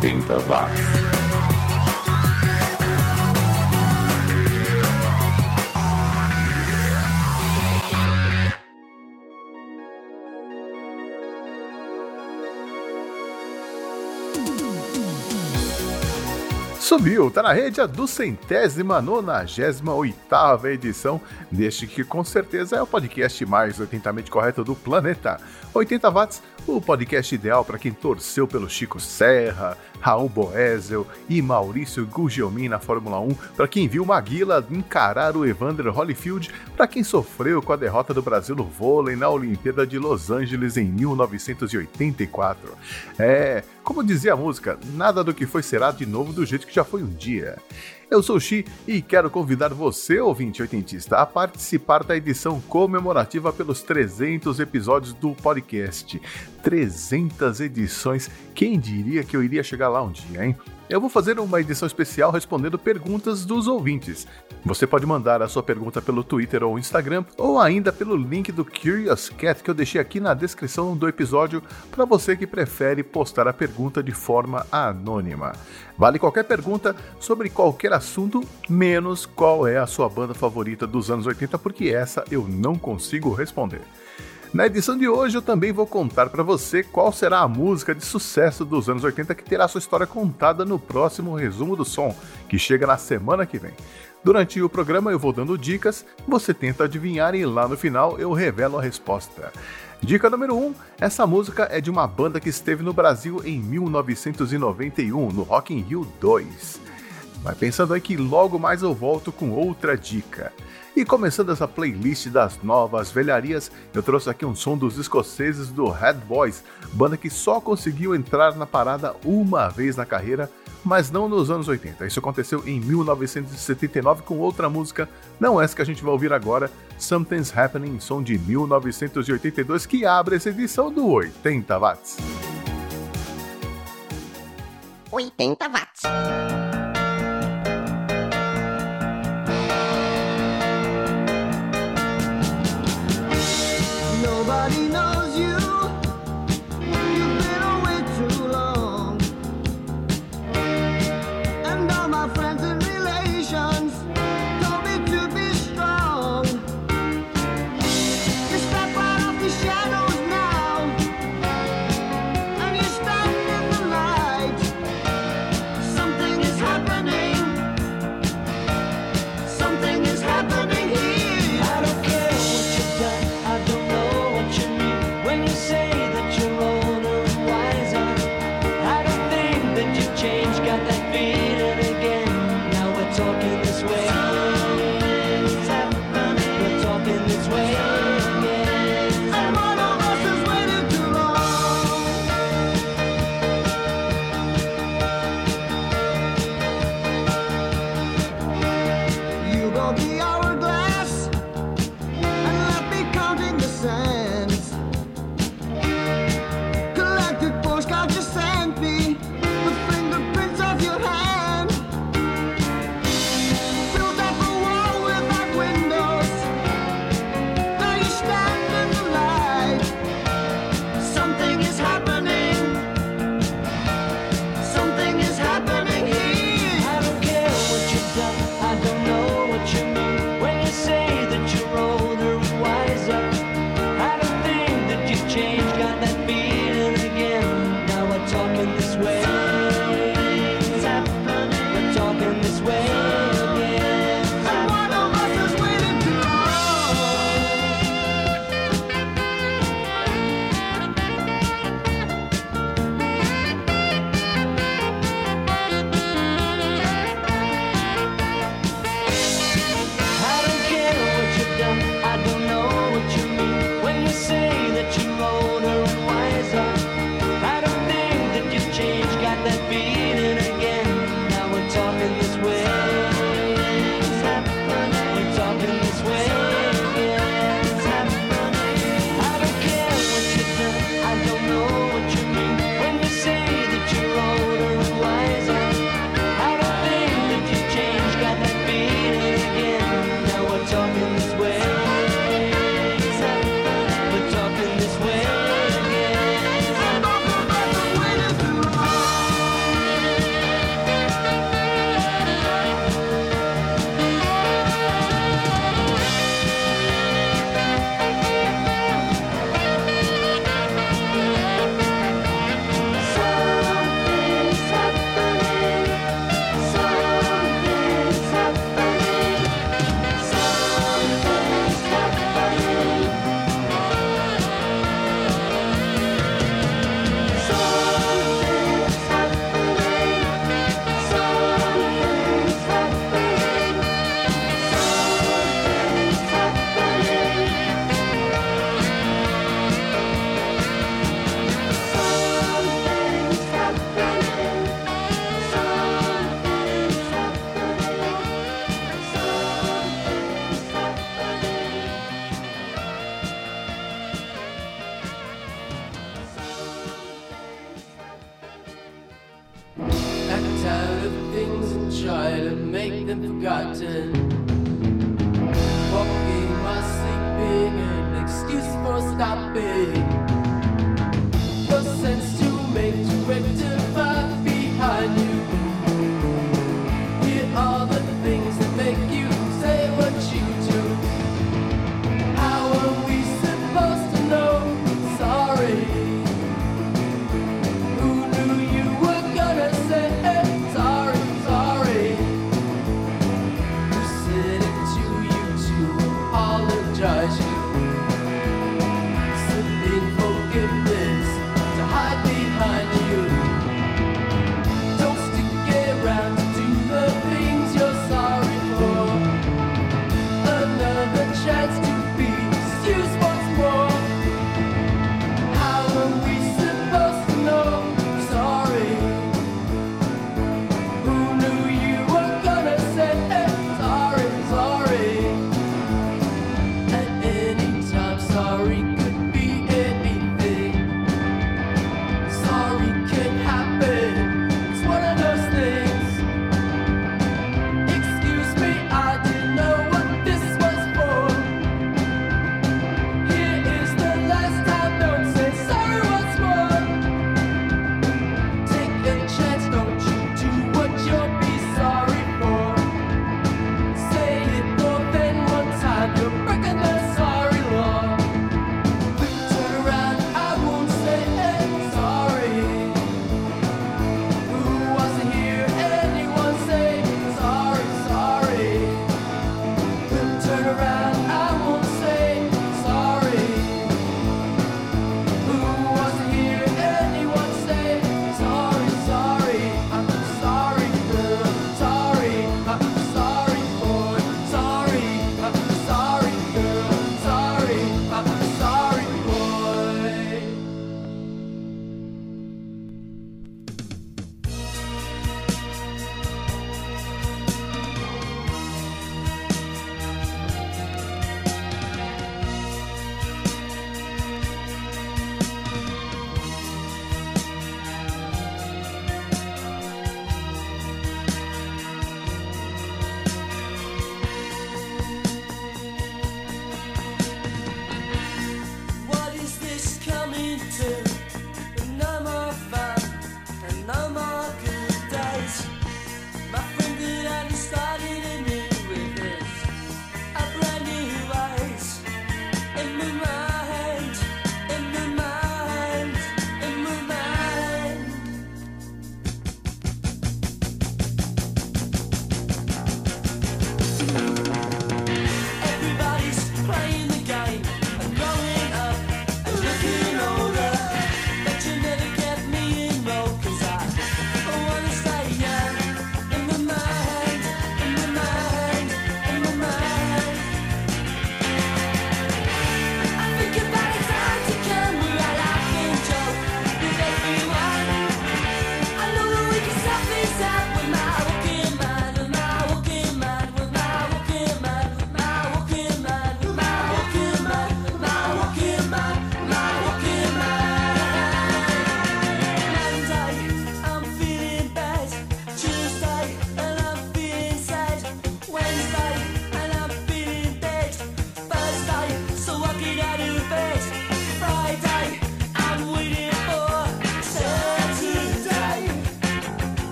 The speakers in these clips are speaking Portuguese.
80 watts. Subiu, tá na rede a duzentésima, nonagésima oitava edição deste que com certeza é o podcast mais 80mente correto do planeta. 80 watts, o podcast ideal para quem torceu pelo Chico Serra, Raul Boesel e Maurício Gugelmin na Fórmula 1, para quem viu Maguila encarar o Evander Holyfield, para quem sofreu com a derrota do Brasil no vôlei na Olimpíada de Los Angeles em 1984. É, como dizia a música, nada do que foi será de novo do jeito que já foi um dia. Eu sou o Xi e quero convidar você, ouvinte oitentista, a participar da edição comemorativa pelos 300 episódios do podcast. 300 edições, quem diria que eu iria chegar lá um dia, hein? Eu vou fazer uma edição especial respondendo perguntas dos ouvintes. Você pode mandar a sua pergunta pelo Twitter ou Instagram, ou ainda pelo link do Curious Cat que eu deixei aqui na descrição do episódio para você que prefere postar a pergunta de forma anônima. Vale qualquer pergunta sobre qualquer assunto, menos qual é a sua banda favorita dos anos 80, porque essa eu não consigo responder. Na edição de hoje eu também vou contar para você qual será a música de sucesso dos anos 80 que terá sua história contada no próximo resumo do som, que chega na semana que vem. Durante o programa eu vou dando dicas, você tenta adivinhar e lá no final eu revelo a resposta. Dica número 1: um, essa música é de uma banda que esteve no Brasil em 1991, no Rock in Rio 2. Vai pensando aí que logo mais eu volto com outra dica. E começando essa playlist das novas velharias, eu trouxe aqui um som dos escoceses do Head Boys, banda que só conseguiu entrar na parada uma vez na carreira, mas não nos anos 80. Isso aconteceu em 1979 com outra música, não essa que a gente vai ouvir agora, Something's Happening, som de 1982, que abre essa edição do 80 Watts. 80 Watts. camino.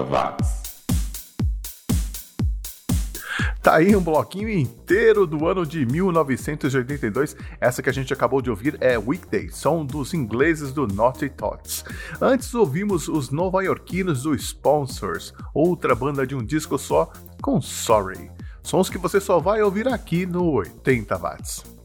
80 watts. Tá aí um bloquinho inteiro do ano de 1982. Essa que a gente acabou de ouvir é Weekday, som dos ingleses do Naughty Tots. Antes ouvimos os nova-iorquinos do Sponsors, outra banda de um disco só com Sorry. Sons que você só vai ouvir aqui no 80 watts.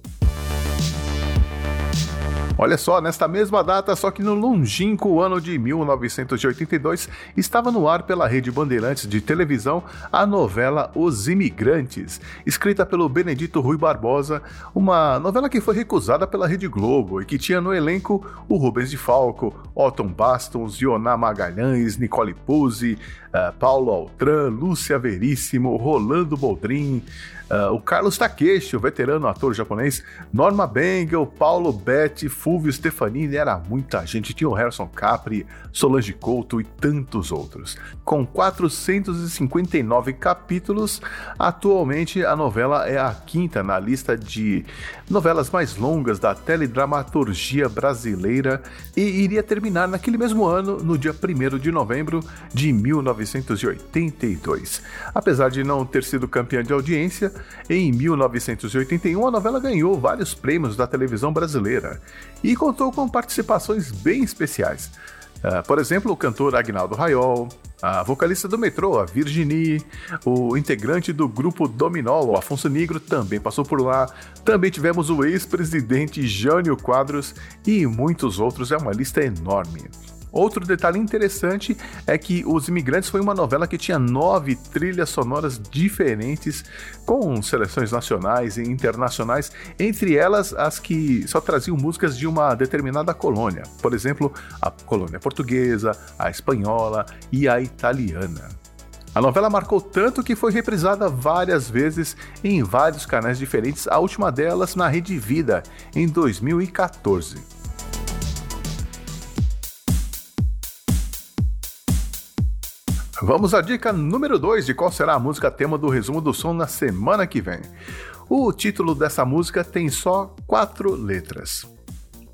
Olha só, nesta mesma data, só que no longínquo ano de 1982, estava no ar pela Rede Bandeirantes de televisão a novela Os Imigrantes, escrita pelo Benedito Rui Barbosa, uma novela que foi recusada pela Rede Globo e que tinha no elenco o Rubens de Falco, Otton Bastos, Ioná Magalhães, Nicole Puzzi, uh, Paulo Altran, Lúcia Veríssimo, Rolando Boldrin, Uh, o Carlos Takeshi, o veterano ator japonês, Norma Bengel, Paulo Betti, Fulvio Stefanini, era muita gente. Tinha o Harrison Capri, Solange Couto e tantos outros. Com 459 capítulos, atualmente a novela é a quinta na lista de novelas mais longas da teledramaturgia brasileira e iria terminar naquele mesmo ano, no dia 1 de novembro de 1982. Apesar de não ter sido campeã de audiência, em 1981, a novela ganhou vários prêmios da televisão brasileira e contou com participações bem especiais. Uh, por exemplo, o cantor Agnaldo Raiol, a vocalista do metrô, a Virginie, o integrante do grupo Dominó, o Afonso Negro, também passou por lá. Também tivemos o ex-presidente Jânio Quadros e muitos outros, é uma lista enorme. Outro detalhe interessante é que Os Imigrantes foi uma novela que tinha nove trilhas sonoras diferentes, com seleções nacionais e internacionais, entre elas as que só traziam músicas de uma determinada colônia, por exemplo, a colônia portuguesa, a espanhola e a italiana. A novela marcou tanto que foi reprisada várias vezes em vários canais diferentes, a última delas na Rede Vida, em 2014. Vamos à dica número 2 de qual será a música tema do resumo do som na semana que vem. O título dessa música tem só quatro letras.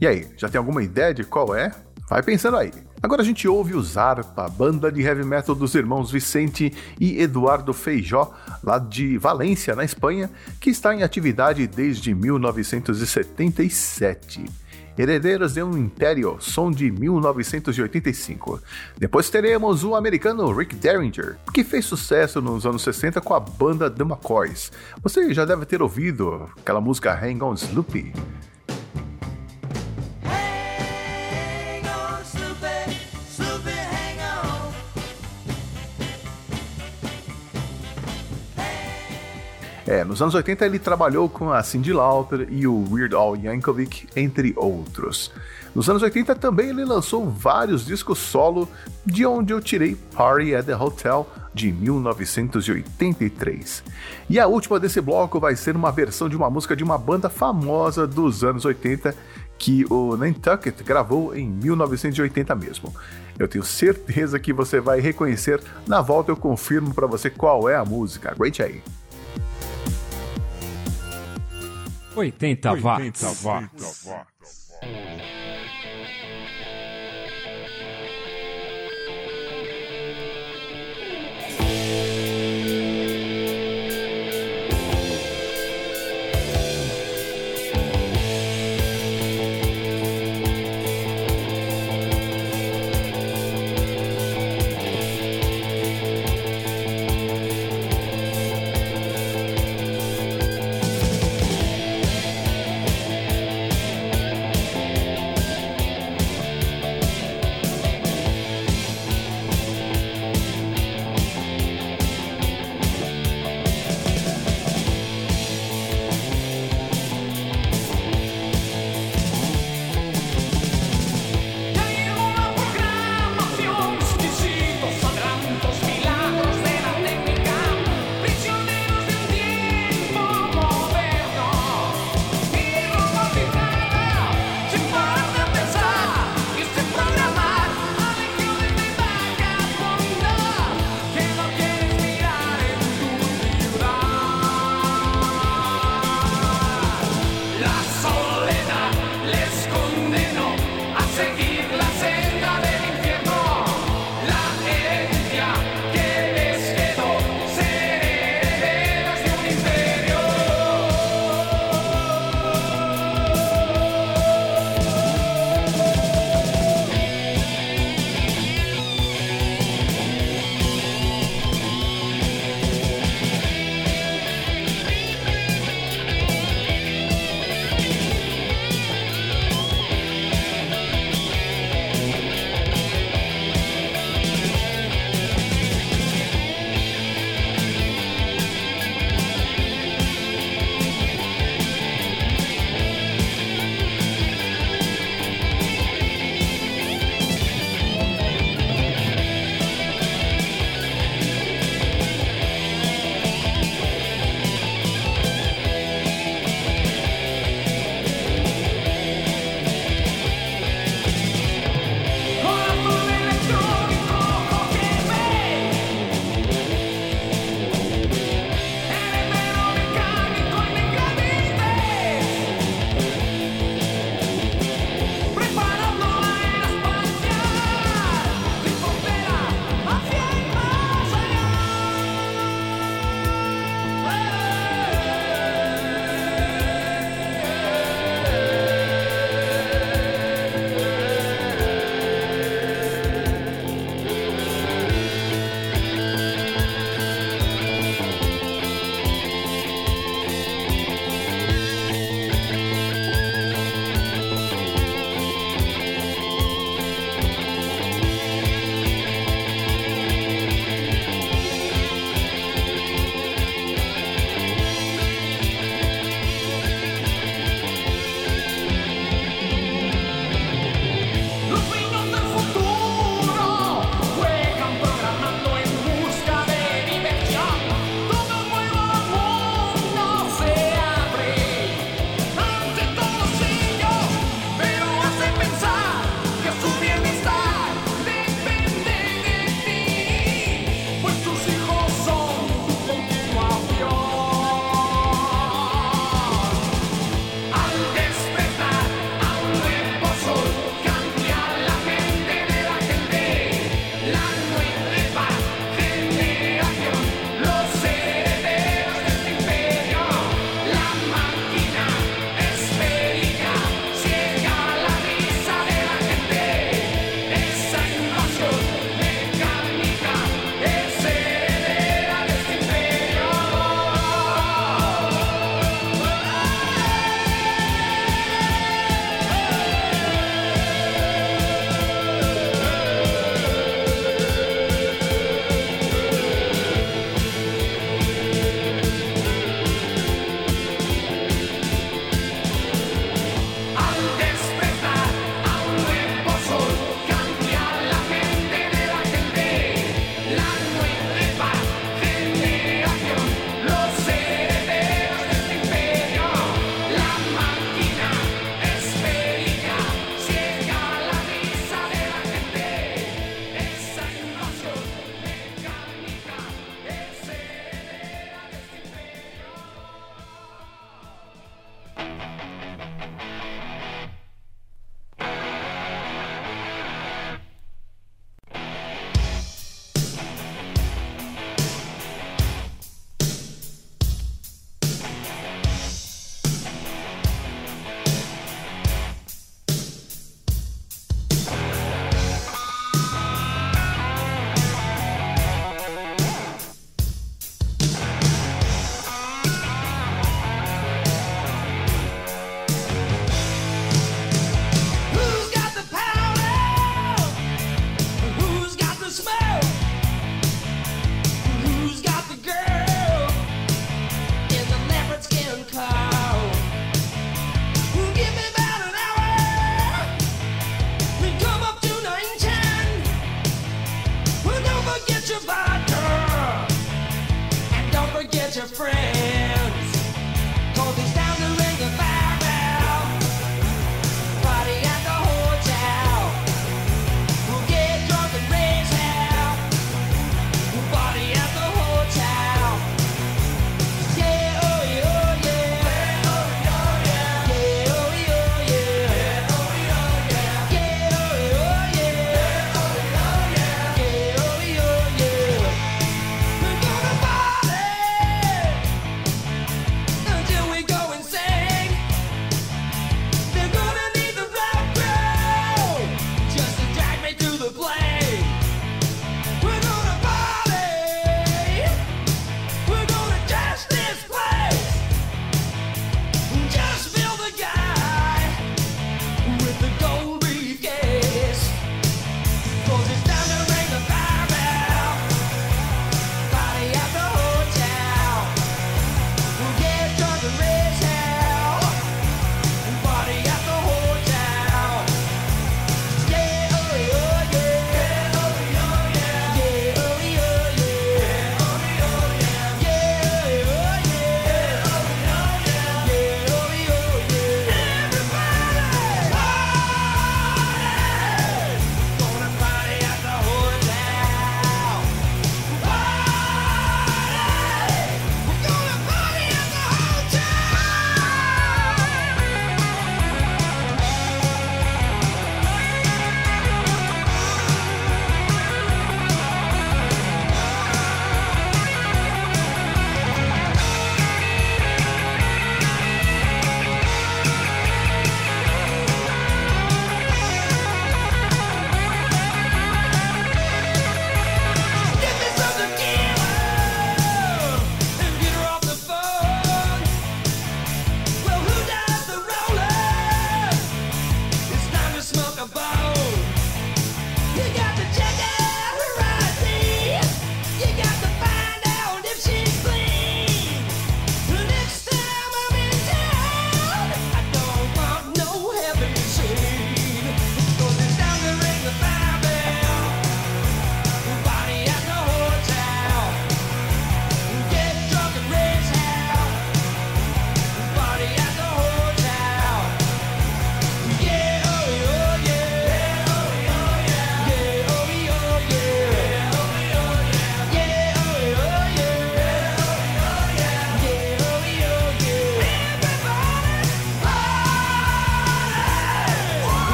E aí, já tem alguma ideia de qual é? Vai pensando aí. Agora a gente ouve o Zarpa, banda de heavy metal dos irmãos Vicente e Eduardo Feijó, lá de Valência, na Espanha, que está em atividade desde 1977. Herederos de um Império, som de 1985. Depois teremos o americano Rick Derringer, que fez sucesso nos anos 60 com a banda The McCoys. Você já deve ter ouvido aquela música Hang On Sloopy. É, nos anos 80 ele trabalhou com a Cyndi Lauper e o Weird Al Yankovic, entre outros. Nos anos 80 também ele lançou vários discos solo, de onde eu tirei Party at the Hotel, de 1983. E a última desse bloco vai ser uma versão de uma música de uma banda famosa dos anos 80 que o Nantucket gravou em 1980 mesmo. Eu tenho certeza que você vai reconhecer. Na volta eu confirmo para você qual é a música. Aguente aí. 80 watts. 80 watts.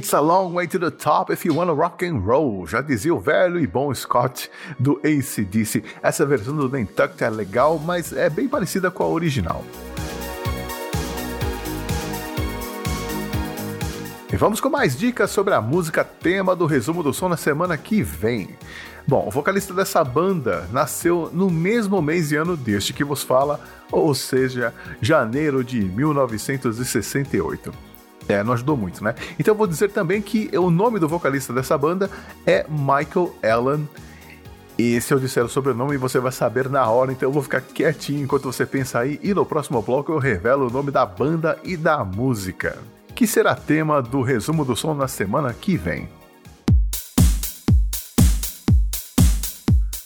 It's a long way to the top if you wanna rock and roll, já dizia o velho e bom Scott do ACDC. Essa versão do Nantucket é legal, mas é bem parecida com a original. E vamos com mais dicas sobre a música tema do resumo do som na semana que vem. Bom, o vocalista dessa banda nasceu no mesmo mês e ano deste que vos fala, ou seja, janeiro de 1968. É, não ajudou muito, né? Então eu vou dizer também que o nome do vocalista dessa banda é Michael Allen. E se eu disser o sobrenome, você vai saber na hora, então eu vou ficar quietinho enquanto você pensa aí. E no próximo bloco eu revelo o nome da banda e da música, que será tema do resumo do som na semana que vem.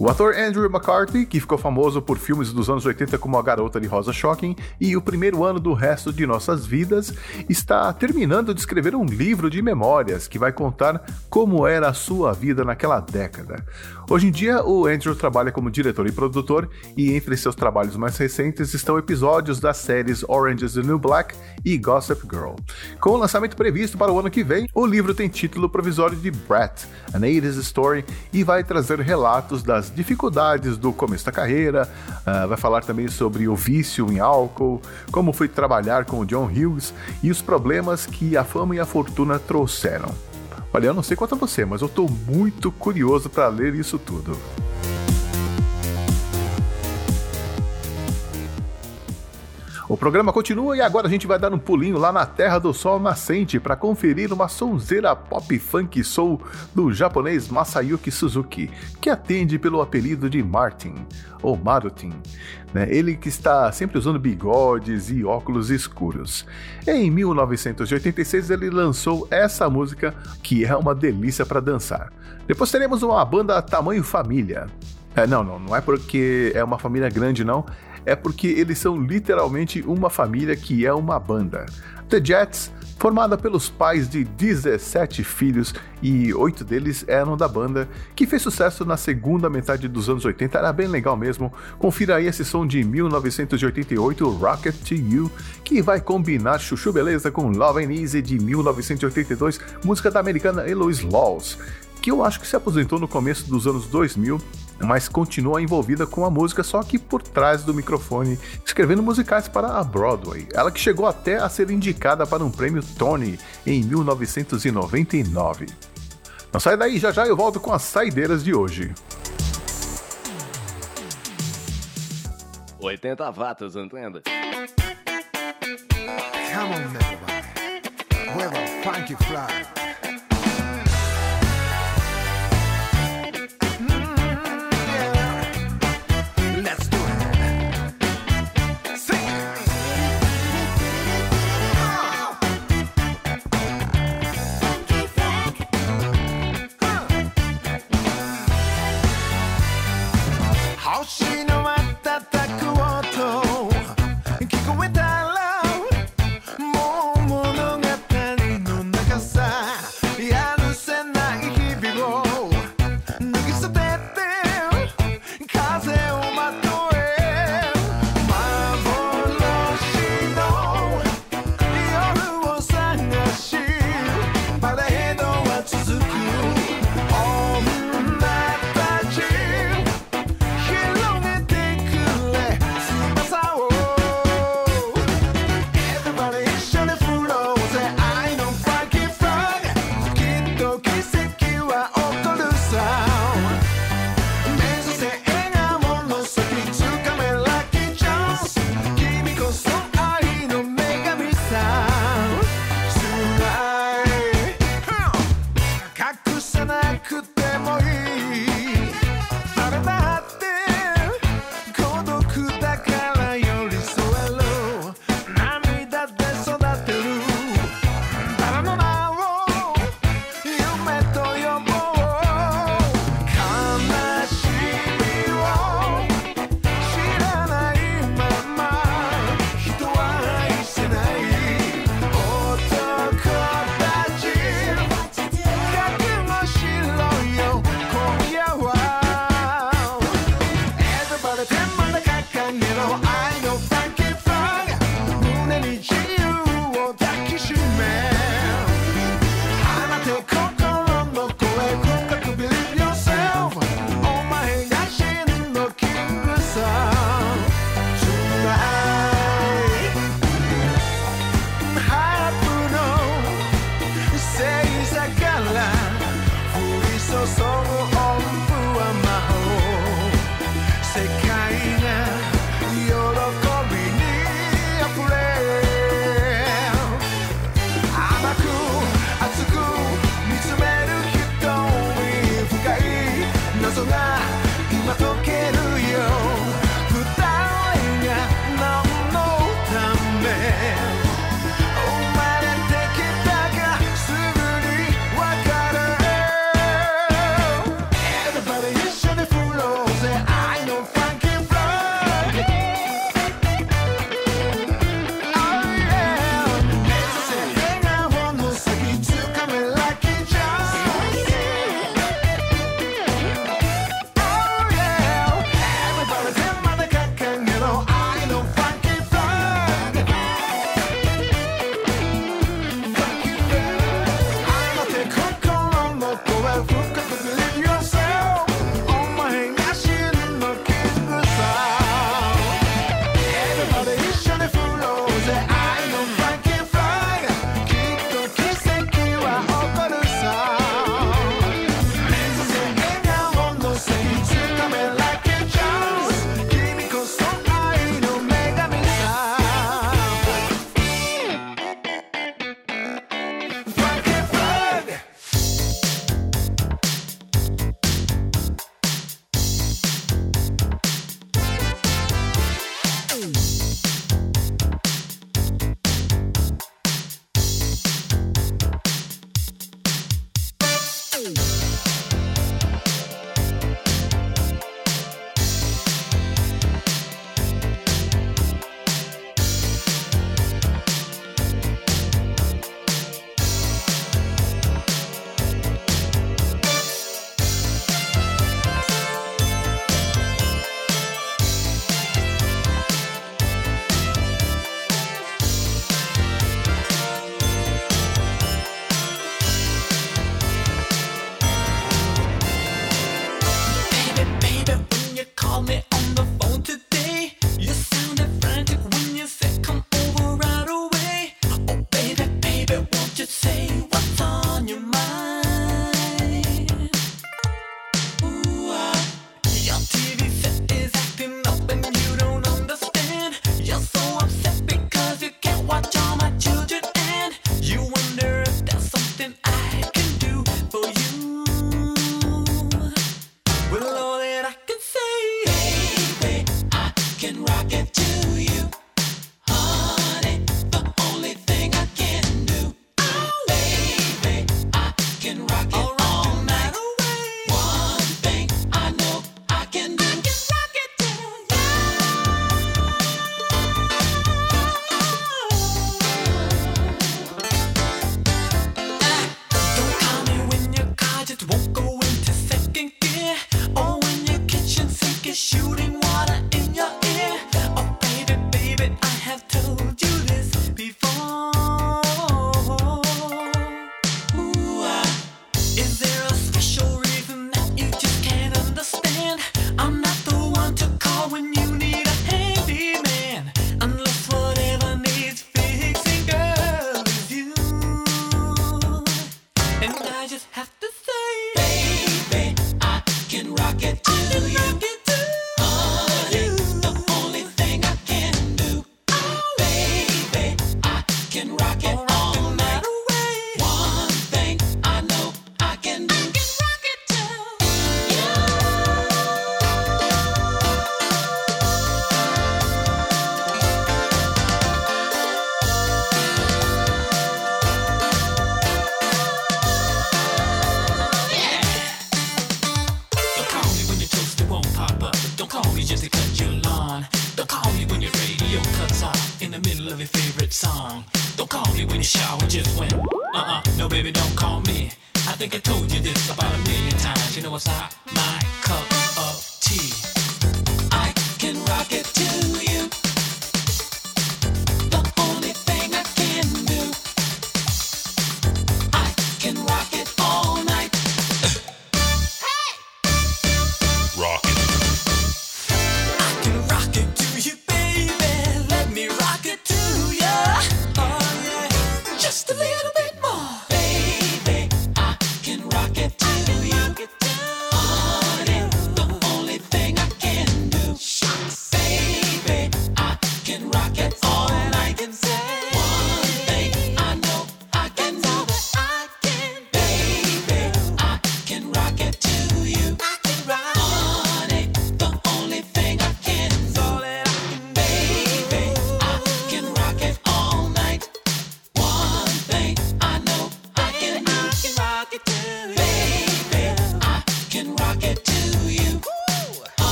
O ator Andrew McCarthy, que ficou famoso por filmes dos anos 80 como A Garota de Rosa Shocking e O Primeiro Ano do Resto de Nossas Vidas, está terminando de escrever um livro de memórias que vai contar como era a sua vida naquela década. Hoje em dia, o Andrew trabalha como diretor e produtor, e entre seus trabalhos mais recentes estão episódios das séries Orange is the New Black e Gossip Girl. Com o lançamento previsto para o ano que vem, o livro tem título provisório de Brat, An 80s Story, e vai trazer relatos das dificuldades do começo da carreira, uh, vai falar também sobre o vício em álcool, como foi trabalhar com o John Hughes e os problemas que a fama e a fortuna trouxeram. Olha, eu não sei quanto a você, mas eu estou muito curioso para ler isso tudo. O programa continua e agora a gente vai dar um pulinho lá na Terra do Sol Nascente para conferir uma sonzeira pop funk soul do japonês Masayuki Suzuki, que atende pelo apelido de Martin, ou Marutin. Né? Ele que está sempre usando bigodes e óculos escuros. Em 1986 ele lançou essa música que é uma delícia para dançar. Depois teremos uma banda tamanho família. É, não, não, não é porque é uma família grande, não é porque eles são literalmente uma família que é uma banda. The Jets, formada pelos pais de 17 filhos e oito deles eram da banda, que fez sucesso na segunda metade dos anos 80, era bem legal mesmo. Confira aí esse som de 1988, Rocket to You, que vai combinar Chuchu Beleza com Love and Easy de 1982, música da americana Eloise Laws que eu acho que se aposentou no começo dos anos 2000, mas continua envolvida com a música, só que por trás do microfone, escrevendo musicais para a Broadway. Ela que chegou até a ser indicada para um prêmio Tony em 1999. Não sai daí, já já eu volto com as saideiras de hoje. 80 watts, entende? Come on, everybody. We're the funky fly.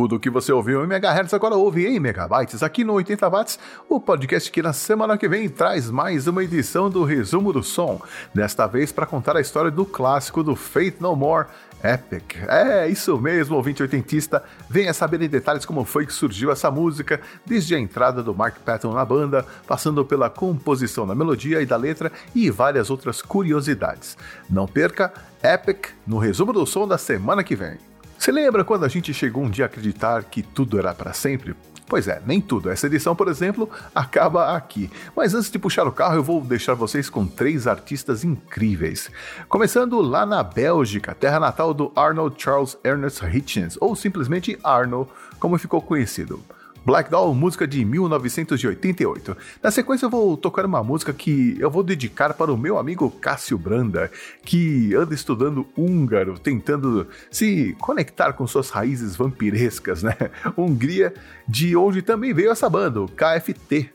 Tudo o que você ouviu em megahertz agora ouve em megabytes aqui no 80 watts, o podcast que na semana que vem traz mais uma edição do resumo do som, desta vez para contar a história do clássico do Faith No More, Epic. É, isso mesmo, ouvinte oitentista, venha saber em detalhes como foi que surgiu essa música, desde a entrada do Mark Patton na banda, passando pela composição da melodia e da letra e várias outras curiosidades. Não perca Epic no resumo do som da semana que vem. Você lembra quando a gente chegou um dia a acreditar que tudo era para sempre? Pois é, nem tudo. Essa edição, por exemplo, acaba aqui. Mas antes de puxar o carro, eu vou deixar vocês com três artistas incríveis. Começando lá na Bélgica, terra natal do Arnold Charles Ernest Hitchens, ou simplesmente Arno, como ficou conhecido. Black Doll, música de 1988. Na sequência, eu vou tocar uma música que eu vou dedicar para o meu amigo Cássio Branda, que anda estudando húngaro, tentando se conectar com suas raízes vampirescas, né? Hungria, de onde também veio essa banda, o KFT,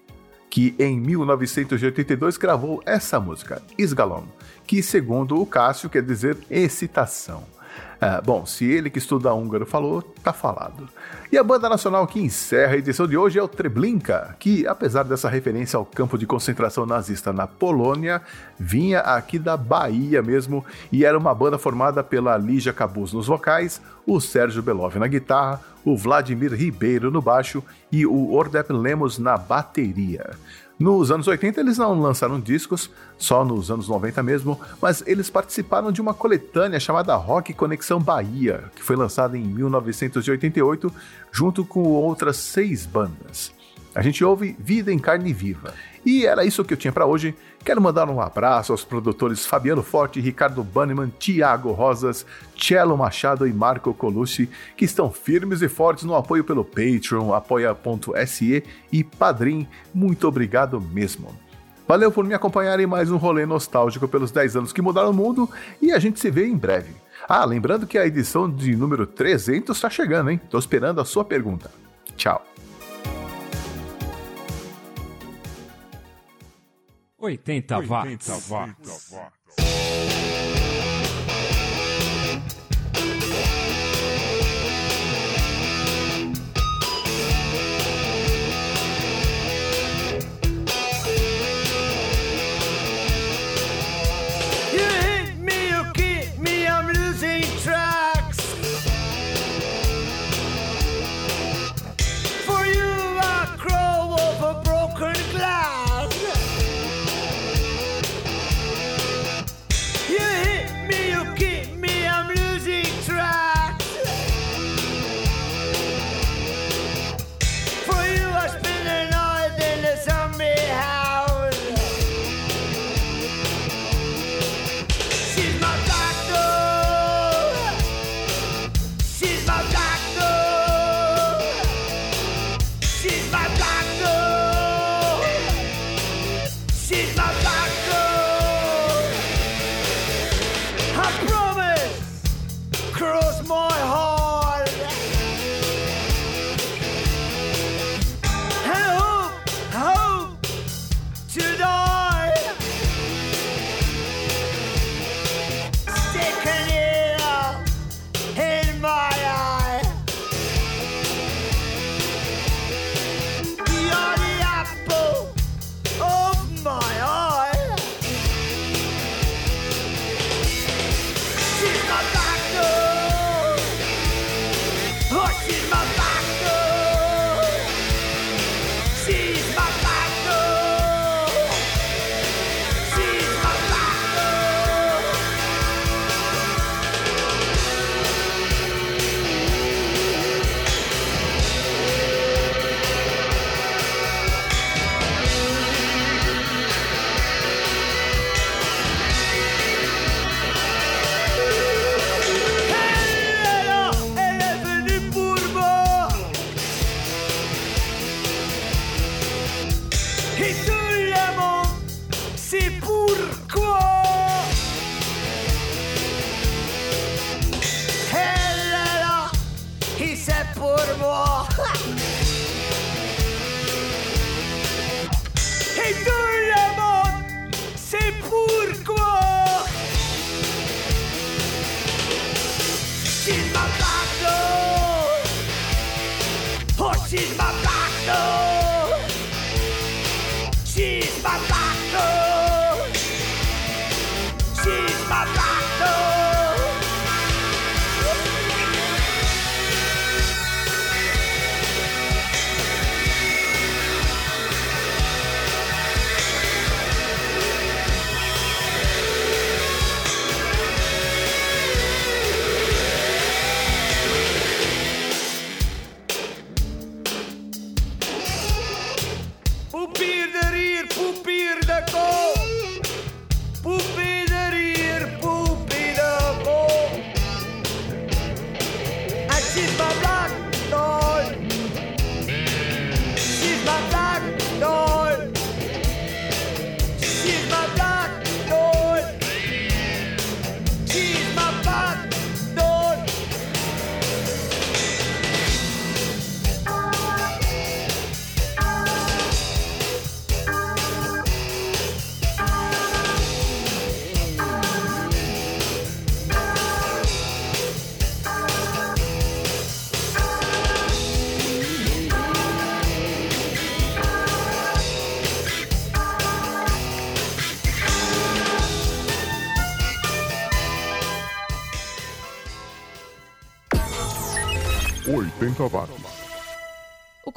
que em 1982 gravou essa música, Isgalon, que segundo o Cássio quer dizer excitação. Ah, bom, se ele que estuda húngaro falou, tá falado. E a banda nacional que encerra a edição de hoje é o Treblinka, que, apesar dessa referência ao campo de concentração nazista na Polônia, vinha aqui da Bahia mesmo e era uma banda formada pela Lígia Cabuz nos vocais, o Sérgio Belov na guitarra, o Vladimir Ribeiro no baixo e o Ordep Lemos na bateria. Nos anos 80 eles não lançaram discos, só nos anos 90 mesmo, mas eles participaram de uma coletânea chamada Rock Conexão Bahia, que foi lançada em 1988, junto com outras seis bandas. A gente ouve Vida em Carne Viva. E era isso que eu tinha para hoje. Quero mandar um abraço aos produtores Fabiano Forte, Ricardo Banneman, Tiago Rosas, Cello Machado e Marco Colucci, que estão firmes e fortes no apoio pelo Patreon, apoia.se e Padrim. Muito obrigado mesmo. Valeu por me acompanhar em mais um rolê nostálgico pelos 10 anos que mudaram o mundo e a gente se vê em breve. Ah, lembrando que a edição de número 300 está chegando, hein? Tô esperando a sua pergunta. Tchau. 80 watts. You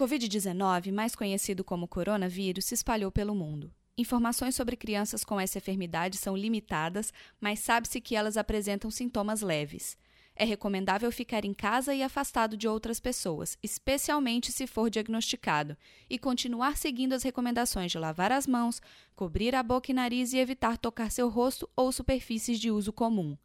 Covid-19, mais conhecido como coronavírus, se espalhou pelo mundo. Informações sobre crianças com essa enfermidade são limitadas, mas sabe-se que elas apresentam sintomas leves. É recomendável ficar em casa e afastado de outras pessoas, especialmente se for diagnosticado, e continuar seguindo as recomendações de lavar as mãos, cobrir a boca e nariz e evitar tocar seu rosto ou superfícies de uso comum.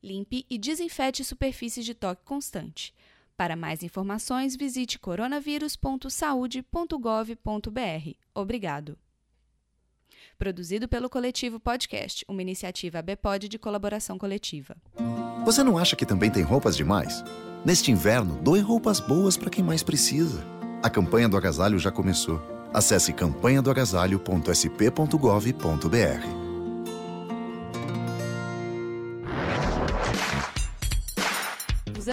Limpe e desinfete superfícies de toque constante. Para mais informações, visite coronavírus.saude.gov.br. Obrigado. Produzido pelo Coletivo Podcast, uma iniciativa ABPOD de colaboração coletiva. Você não acha que também tem roupas demais? Neste inverno, doe roupas boas para quem mais precisa. A campanha do agasalho já começou. Acesse campanhadoagasalho.sp.gov.br.